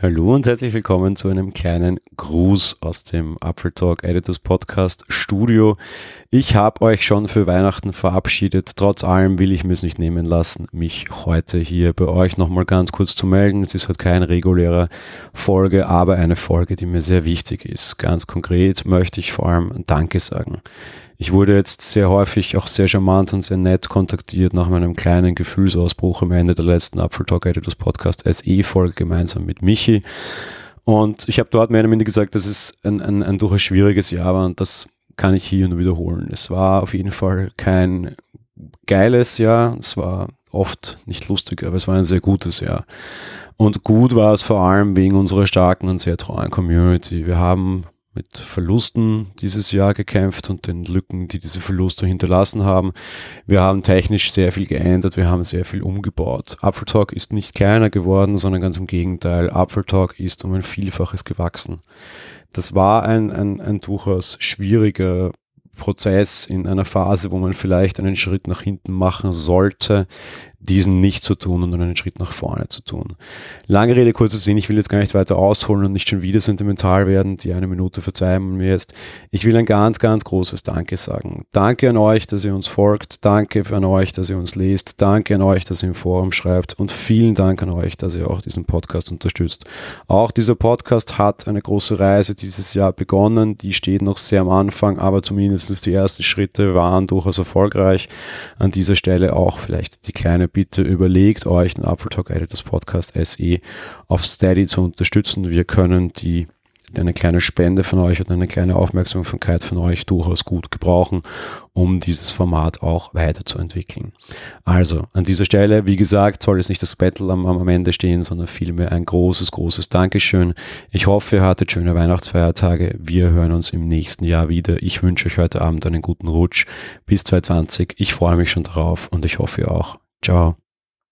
Hallo und herzlich willkommen zu einem kleinen Gruß aus dem Apfel Talk Editors Podcast Studio. Ich habe euch schon für Weihnachten verabschiedet. Trotz allem will ich mir es nicht nehmen lassen, mich heute hier bei euch nochmal ganz kurz zu melden. Es ist halt keine reguläre Folge, aber eine Folge, die mir sehr wichtig ist. Ganz konkret möchte ich vor allem Danke sagen. Ich wurde jetzt sehr häufig auch sehr charmant und sehr nett kontaktiert nach meinem kleinen Gefühlsausbruch am Ende der letzten Apfel Talk Editors Podcast SE-Folge gemeinsam mit Michi. Und ich habe dort mehr oder weniger gesagt, dass es ein, ein, ein durchaus schwieriges Jahr war und das kann ich hier nur wiederholen. Es war auf jeden Fall kein geiles Jahr, es war oft nicht lustig, aber es war ein sehr gutes Jahr. Und gut war es vor allem wegen unserer starken und sehr treuen Community. Wir haben mit Verlusten dieses Jahr gekämpft und den Lücken, die diese Verluste hinterlassen haben. Wir haben technisch sehr viel geändert, wir haben sehr viel umgebaut. Apfeltalk ist nicht kleiner geworden, sondern ganz im Gegenteil. Apfeltalk ist um ein Vielfaches gewachsen. Das war ein, ein, ein durchaus schwieriger Prozess in einer Phase, wo man vielleicht einen Schritt nach hinten machen sollte, diesen nicht zu tun und einen Schritt nach vorne zu tun. Lange Rede, kurzer Sinn, ich will jetzt gar nicht weiter ausholen und nicht schon wieder sentimental werden, die eine Minute verzeihen mir jetzt. Ich will ein ganz, ganz großes Danke sagen. Danke an euch, dass ihr uns folgt, danke an euch, dass ihr uns lest, danke an euch, dass ihr im Forum schreibt und vielen Dank an euch, dass ihr auch diesen Podcast unterstützt. Auch dieser Podcast hat eine große Reise dieses Jahr begonnen, die steht noch sehr am Anfang, aber zumindest die ersten Schritte waren durchaus erfolgreich. An dieser Stelle auch vielleicht die kleine bitte überlegt euch den Apfel Talk Editors Podcast SE auf Steady zu unterstützen. Wir können die eine kleine Spende von euch und eine kleine Aufmerksamkeit von euch durchaus gut gebrauchen, um dieses Format auch weiterzuentwickeln. Also an dieser Stelle, wie gesagt, soll es nicht das Battle am, am Ende stehen, sondern vielmehr ein großes, großes Dankeschön. Ich hoffe, ihr hattet schöne Weihnachtsfeiertage. Wir hören uns im nächsten Jahr wieder. Ich wünsche euch heute Abend einen guten Rutsch bis 2020. Ich freue mich schon drauf und ich hoffe ihr auch. Čau.